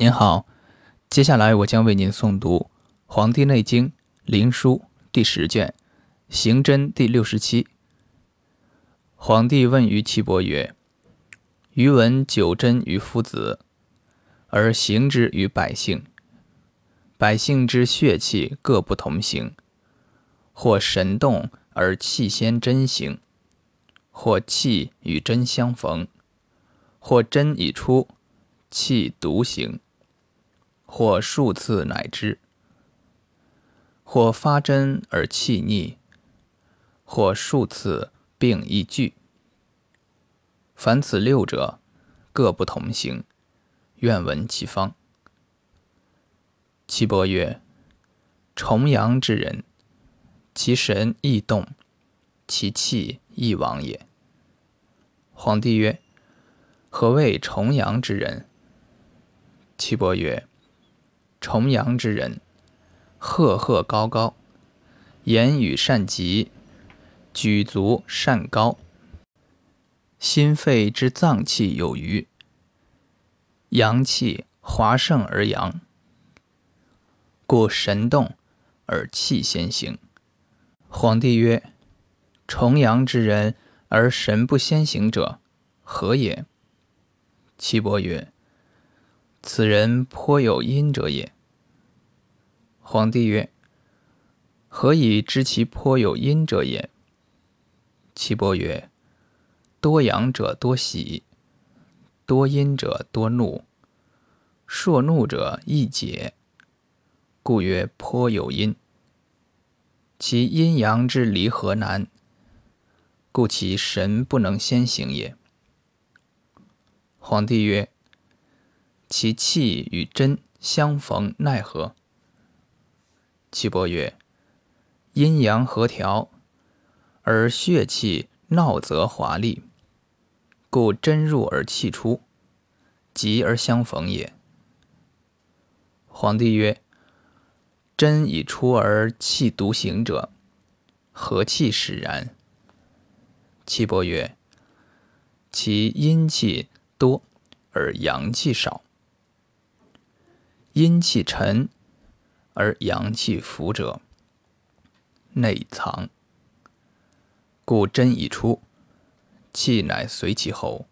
您好，接下来我将为您诵读《黄帝内经·灵枢》第十卷《行真》第六十七。皇帝问于岐伯曰：“余闻九真于夫子，而行之于百姓。百姓之血气各不同行，或神动而气先真行，或气与真相逢，或真已出，气独行。”或数次乃知，或发针而气逆，或数次并亦聚。凡此六者，各不同行。愿闻其方。岐伯曰：重阳之人，其神易动，其气易亡也。皇帝曰：何谓重阳之人？岐伯曰：重阳之人，赫赫高高，言语善极，举足善高，心肺之脏气有余，阳气华盛而阳，故神动而气先行。皇帝曰：重阳之人而神不先行者，何也？岐伯曰：此人颇有阴者也。皇帝曰：“何以知其颇有阴者也？”岐伯曰：“多阳者多喜，多阴者多怒，朔怒者易解，故曰颇有阴。其阴阳之离合难，故其神不能先行也。”皇帝曰。其气与真相逢，奈何？岐伯曰：阴阳和调，而血气闹则华丽，故真入而气出，急而相逢也。皇帝曰：真已出而气独行者，何气使然？岐伯曰：其阴气多而阳气少。阴气沉而阳气浮者，内藏，故真已出，气乃随其后，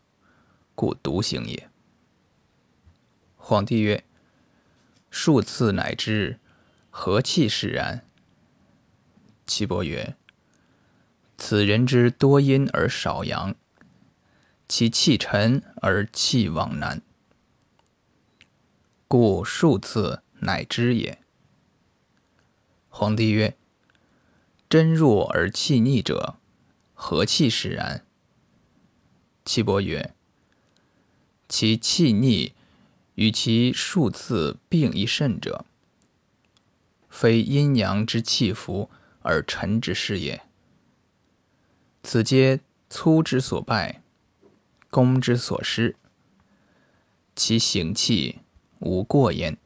故独行也。皇帝曰：数次乃知，何气使然？岐伯曰：此人之多阴而少阳，其气沉而气往难。故数次乃知也。皇帝曰：“真弱而气逆者，何气使然？”岐伯曰：“其气逆与其数次并一甚者，非阴阳之气浮而沉之事也。此皆粗之所败，攻之所失，其行气。”无过焉。